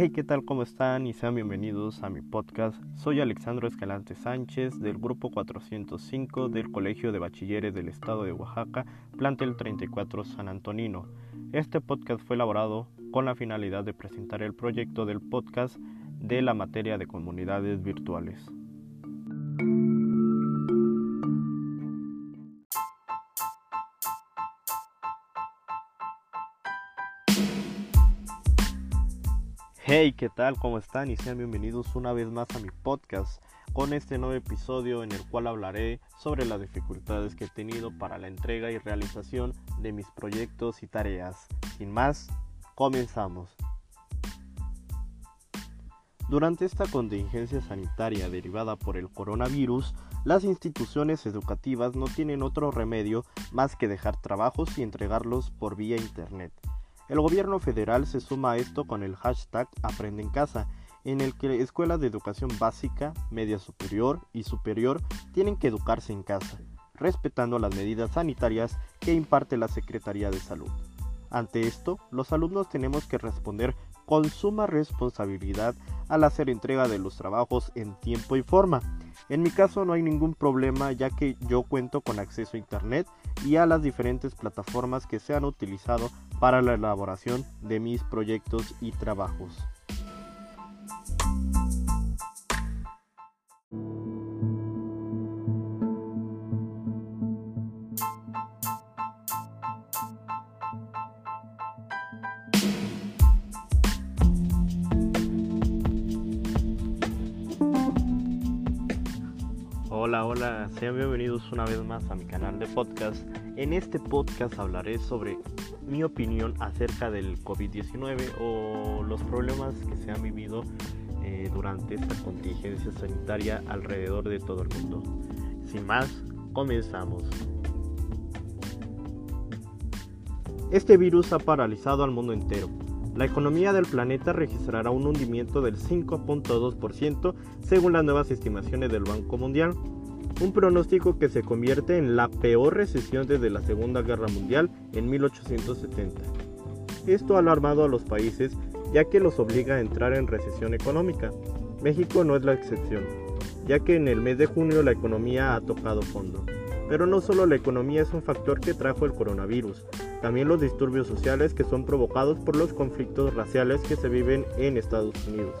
Hey, ¿qué tal? ¿Cómo están? Y sean bienvenidos a mi podcast. Soy Alexandro Escalante Sánchez del Grupo 405 del Colegio de Bachilleres del Estado de Oaxaca, plantel 34 San Antonino. Este podcast fue elaborado con la finalidad de presentar el proyecto del podcast de la materia de comunidades virtuales. Hey, ¿qué tal? ¿Cómo están? Y sean bienvenidos una vez más a mi podcast con este nuevo episodio en el cual hablaré sobre las dificultades que he tenido para la entrega y realización de mis proyectos y tareas. Sin más, comenzamos. Durante esta contingencia sanitaria derivada por el coronavirus, las instituciones educativas no tienen otro remedio más que dejar trabajos y entregarlos por vía internet. El gobierno federal se suma a esto con el hashtag Aprende en casa, en el que escuelas de educación básica, media superior y superior tienen que educarse en casa, respetando las medidas sanitarias que imparte la Secretaría de Salud. Ante esto, los alumnos tenemos que responder con suma responsabilidad al hacer entrega de los trabajos en tiempo y forma. En mi caso no hay ningún problema ya que yo cuento con acceso a Internet y a las diferentes plataformas que se han utilizado para la elaboración de mis proyectos y trabajos. Hola, hola, sean bienvenidos una vez más a mi canal de podcast. En este podcast hablaré sobre mi opinión acerca del COVID-19 o los problemas que se han vivido eh, durante esta contingencia sanitaria alrededor de todo el mundo. Sin más, comenzamos. Este virus ha paralizado al mundo entero. La economía del planeta registrará un hundimiento del 5.2% según las nuevas estimaciones del Banco Mundial un pronóstico que se convierte en la peor recesión desde la Segunda Guerra Mundial en 1870. Esto ha alarmado a los países ya que los obliga a entrar en recesión económica. México no es la excepción, ya que en el mes de junio la economía ha tocado fondo. Pero no solo la economía es un factor que trajo el coronavirus, también los disturbios sociales que son provocados por los conflictos raciales que se viven en Estados Unidos.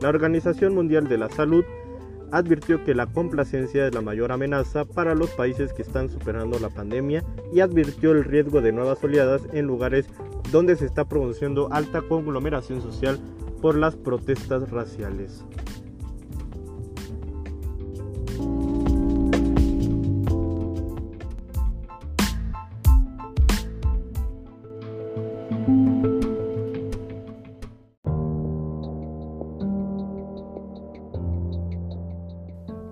La Organización Mundial de la Salud advirtió que la complacencia es la mayor amenaza para los países que están superando la pandemia y advirtió el riesgo de nuevas oleadas en lugares donde se está produciendo alta conglomeración social por las protestas raciales.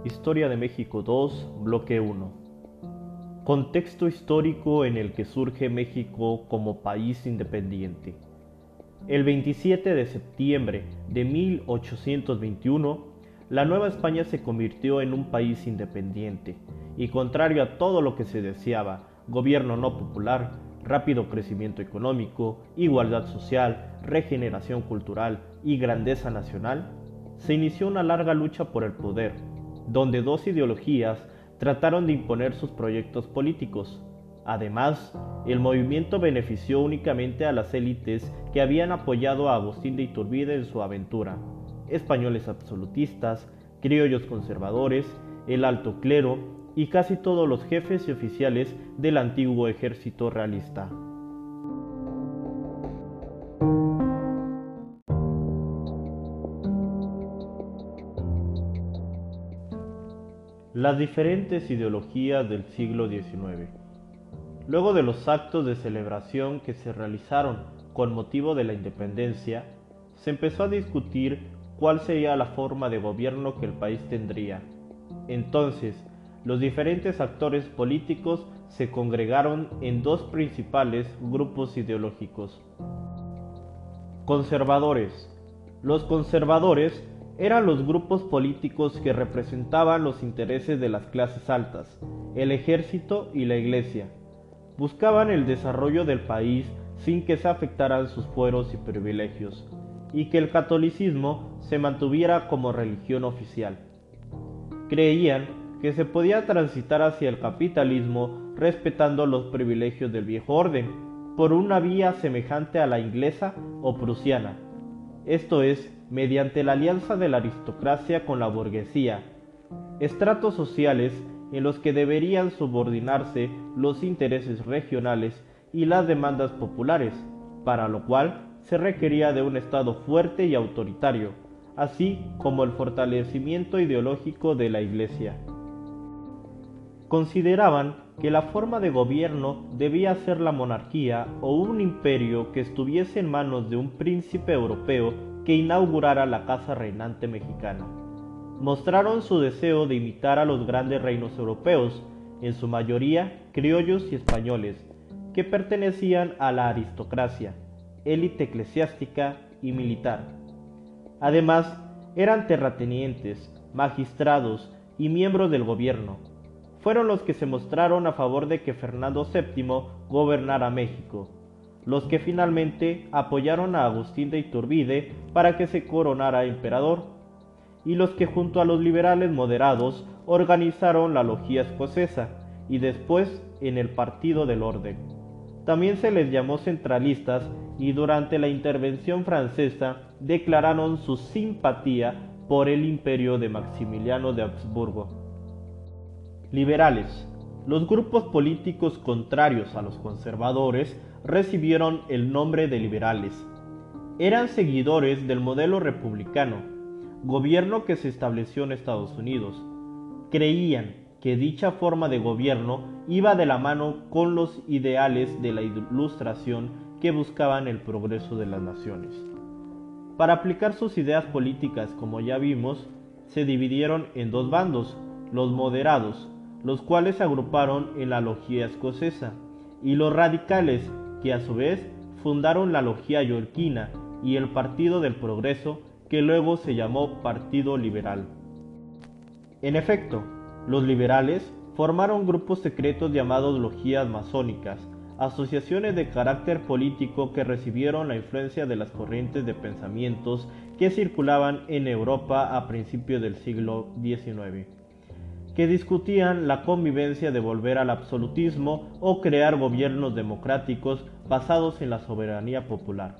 Historia de México 2, bloque 1. Contexto histórico en el que surge México como país independiente. El 27 de septiembre de 1821, la Nueva España se convirtió en un país independiente y contrario a todo lo que se deseaba, gobierno no popular, rápido crecimiento económico, igualdad social, regeneración cultural y grandeza nacional, se inició una larga lucha por el poder donde dos ideologías trataron de imponer sus proyectos políticos. Además, el movimiento benefició únicamente a las élites que habían apoyado a Agustín de Iturbide en su aventura, españoles absolutistas, criollos conservadores, el alto clero y casi todos los jefes y oficiales del antiguo ejército realista. Las diferentes ideologías del siglo XIX. Luego de los actos de celebración que se realizaron con motivo de la independencia, se empezó a discutir cuál sería la forma de gobierno que el país tendría. Entonces, los diferentes actores políticos se congregaron en dos principales grupos ideológicos. Conservadores. Los conservadores eran los grupos políticos que representaban los intereses de las clases altas, el ejército y la iglesia. buscaban el desarrollo del país sin que se afectaran sus fueros y privilegios, y que el catolicismo se mantuviera como religión oficial. Creían que se podía transitar hacia el capitalismo respetando los privilegios del viejo orden, por una vía semejante a la inglesa o prusiana, esto es, mediante la alianza de la aristocracia con la burguesía, estratos sociales en los que deberían subordinarse los intereses regionales y las demandas populares, para lo cual se requería de un Estado fuerte y autoritario, así como el fortalecimiento ideológico de la Iglesia. Consideraban que la forma de gobierno debía ser la monarquía o un imperio que estuviese en manos de un príncipe europeo que inaugurara la casa reinante mexicana. Mostraron su deseo de imitar a los grandes reinos europeos, en su mayoría criollos y españoles, que pertenecían a la aristocracia, élite eclesiástica y militar. Además, eran terratenientes, magistrados y miembros del gobierno. Fueron los que se mostraron a favor de que Fernando VII gobernara México, los que finalmente apoyaron a Agustín de Iturbide para que se coronara emperador, y los que junto a los liberales moderados organizaron la logía escocesa y después en el Partido del Orden. También se les llamó centralistas y durante la intervención francesa declararon su simpatía por el imperio de Maximiliano de Habsburgo. Liberales. Los grupos políticos contrarios a los conservadores recibieron el nombre de liberales. Eran seguidores del modelo republicano, gobierno que se estableció en Estados Unidos. Creían que dicha forma de gobierno iba de la mano con los ideales de la ilustración que buscaban el progreso de las naciones. Para aplicar sus ideas políticas, como ya vimos, se dividieron en dos bandos, los moderados, los cuales se agruparon en la Logía Escocesa, y los radicales, que a su vez fundaron la Logía Yorquina y el Partido del Progreso, que luego se llamó Partido Liberal. En efecto, los liberales formaron grupos secretos llamados logías masónicas, asociaciones de carácter político que recibieron la influencia de las corrientes de pensamientos que circulaban en Europa a principios del siglo XIX, que discutían la convivencia de volver al absolutismo o crear gobiernos democráticos basados en la soberanía popular.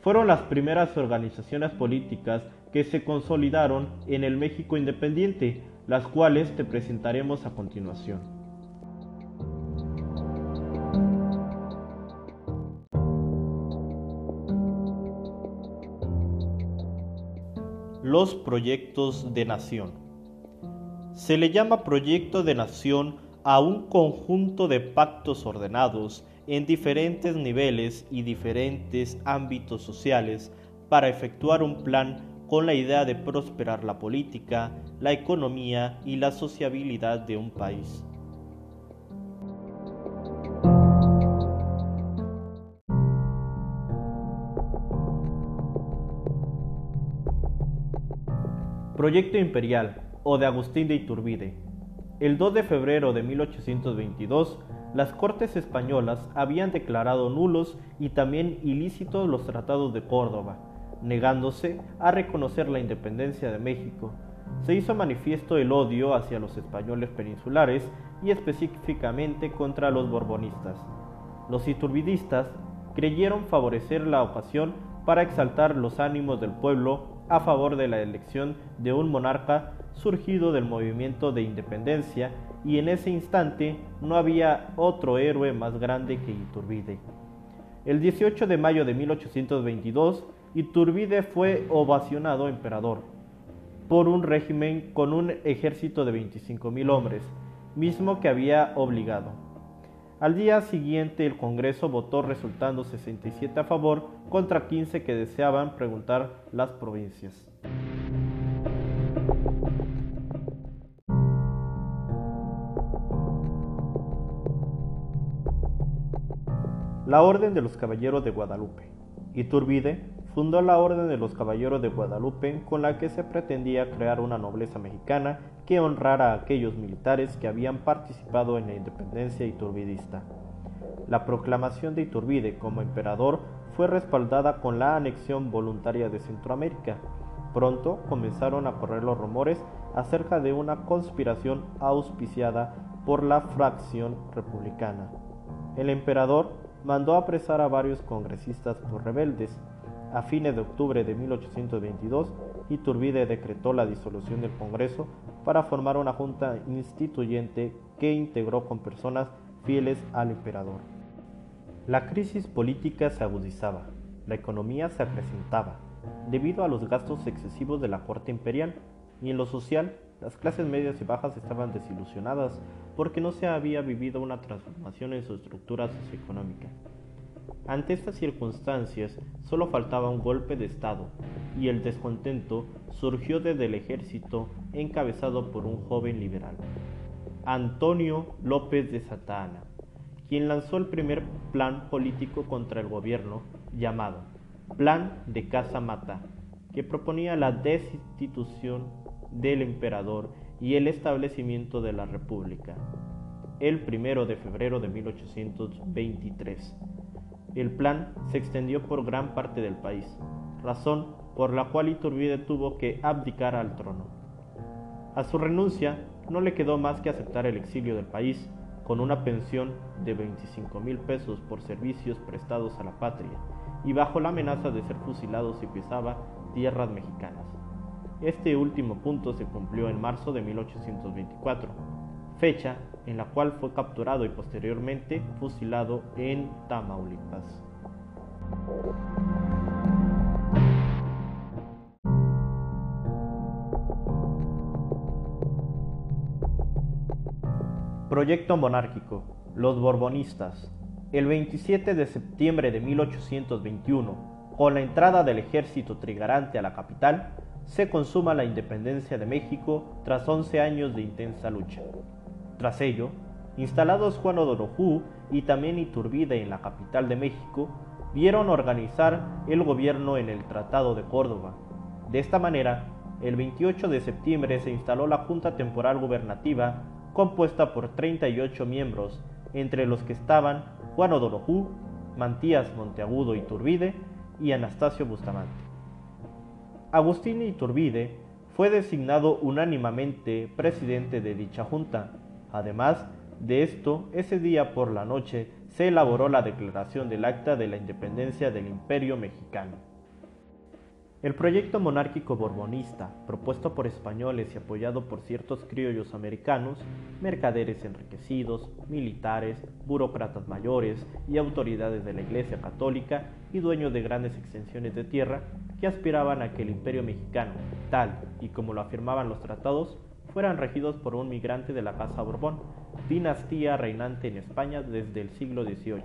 Fueron las primeras organizaciones políticas que se consolidaron en el México independiente, las cuales te presentaremos a continuación. Los proyectos de nación. Se le llama proyecto de nación a un conjunto de pactos ordenados en diferentes niveles y diferentes ámbitos sociales para efectuar un plan con la idea de prosperar la política, la economía y la sociabilidad de un país. Proyecto Imperial o de Agustín de Iturbide. El 2 de febrero de 1822, las Cortes españolas habían declarado nulos y también ilícitos los tratados de Córdoba, negándose a reconocer la independencia de México. Se hizo manifiesto el odio hacia los españoles peninsulares y específicamente contra los borbonistas. Los iturbidistas creyeron favorecer la ocasión para exaltar los ánimos del pueblo a favor de la elección de un monarca surgido del movimiento de independencia y en ese instante no había otro héroe más grande que Iturbide. El 18 de mayo de 1822 Iturbide fue ovacionado emperador por un régimen con un ejército de 25.000 hombres, mismo que había obligado. Al día siguiente el Congreso votó resultando 67 a favor contra 15 que deseaban preguntar las provincias. La Orden de los Caballeros de Guadalupe. Iturbide fundó la Orden de los Caballeros de Guadalupe con la que se pretendía crear una nobleza mexicana que honrara a aquellos militares que habían participado en la independencia iturbidista. La proclamación de Iturbide como emperador fue respaldada con la anexión voluntaria de Centroamérica. Pronto comenzaron a correr los rumores acerca de una conspiración auspiciada por la fracción republicana. El emperador mandó apresar a varios congresistas por rebeldes. A fines de octubre de 1822, Iturbide decretó la disolución del Congreso para formar una junta instituyente que integró con personas fieles al emperador. La crisis política se agudizaba, la economía se acrecentaba, debido a los gastos excesivos de la corte imperial, y en lo social, las clases medias y bajas estaban desilusionadas porque no se había vivido una transformación en su estructura socioeconómica. Ante estas circunstancias, solo faltaba un golpe de Estado, y el descontento surgió desde el ejército encabezado por un joven liberal, Antonio López de Santa quien lanzó el primer plan político contra el gobierno llamado Plan de Casa Mata, que proponía la destitución del emperador y el establecimiento de la república. El primero de febrero de 1823. El plan se extendió por gran parte del país, razón por la cual Iturbide tuvo que abdicar al trono. A su renuncia no le quedó más que aceptar el exilio del país con una pensión de 25 mil pesos por servicios prestados a la patria y bajo la amenaza de ser fusilado si pisaba tierras mexicanas. Este último punto se cumplió en marzo de 1824, fecha en la cual fue capturado y posteriormente fusilado en Tamaulipas. Proyecto monárquico. Los Borbonistas. El 27 de septiembre de 1821, con la entrada del ejército trigarante a la capital, se consuma la independencia de México tras 11 años de intensa lucha. Tras ello, instalados Juan O'Donoghue y también Iturbide en la capital de México, vieron organizar el gobierno en el Tratado de Córdoba. De esta manera, el 28 de septiembre se instaló la Junta Temporal Gubernativa compuesta por 38 miembros, entre los que estaban Juan O'Donoghue, Mantías Monteagudo Iturbide y Anastasio Bustamante. Agustín Iturbide fue designado unánimamente presidente de dicha junta. Además de esto, ese día por la noche se elaboró la declaración del Acta de la Independencia del Imperio Mexicano. El proyecto monárquico borbonista, propuesto por españoles y apoyado por ciertos criollos americanos, mercaderes enriquecidos, militares, burócratas mayores y autoridades de la Iglesia Católica y dueños de grandes extensiones de tierra, que aspiraban a que el imperio mexicano, tal y como lo afirmaban los tratados, fueran regidos por un migrante de la Casa Borbón, dinastía reinante en España desde el siglo XVIII,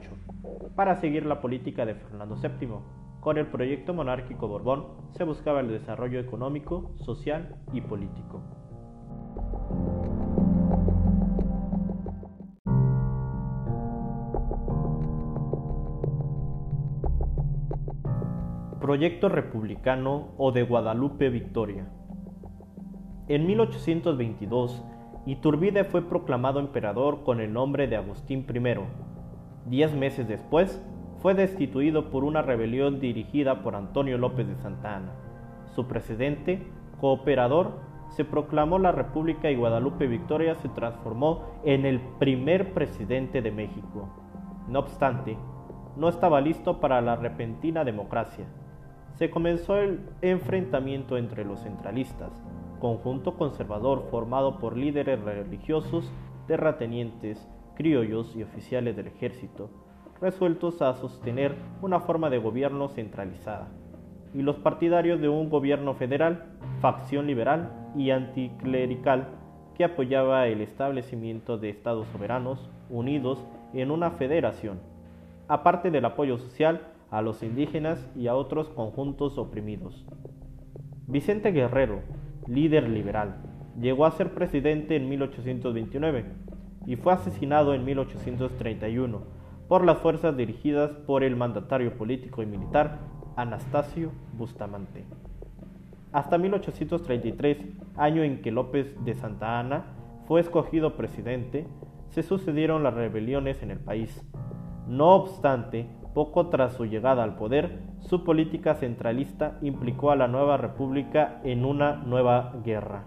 para seguir la política de Fernando VII, con el proyecto monárquico Borbón se buscaba el desarrollo económico, social y político. Proyecto Republicano o de Guadalupe Victoria. En 1822, Iturbide fue proclamado emperador con el nombre de Agustín I. Diez meses después, fue destituido por una rebelión dirigida por Antonio López de Santa Anna. Su presidente, cooperador, se proclamó la República y Guadalupe Victoria se transformó en el primer presidente de México. No obstante, no estaba listo para la repentina democracia. Se comenzó el enfrentamiento entre los centralistas, conjunto conservador formado por líderes religiosos, terratenientes, criollos y oficiales del ejército, resueltos a sostener una forma de gobierno centralizada, y los partidarios de un gobierno federal, facción liberal y anticlerical que apoyaba el establecimiento de estados soberanos unidos en una federación, aparte del apoyo social a los indígenas y a otros conjuntos oprimidos. Vicente Guerrero, líder liberal, llegó a ser presidente en 1829 y fue asesinado en 1831 por las fuerzas dirigidas por el mandatario político y militar Anastasio Bustamante. Hasta 1833, año en que López de Santa Anna fue escogido presidente, se sucedieron las rebeliones en el país. No obstante, poco tras su llegada al poder, su política centralista implicó a la nueva república en una nueva guerra.